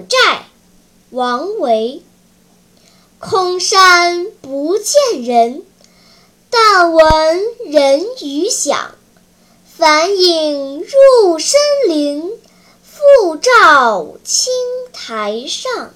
寨王维空山不见人，但闻人语响。返影入深林，复照青苔上。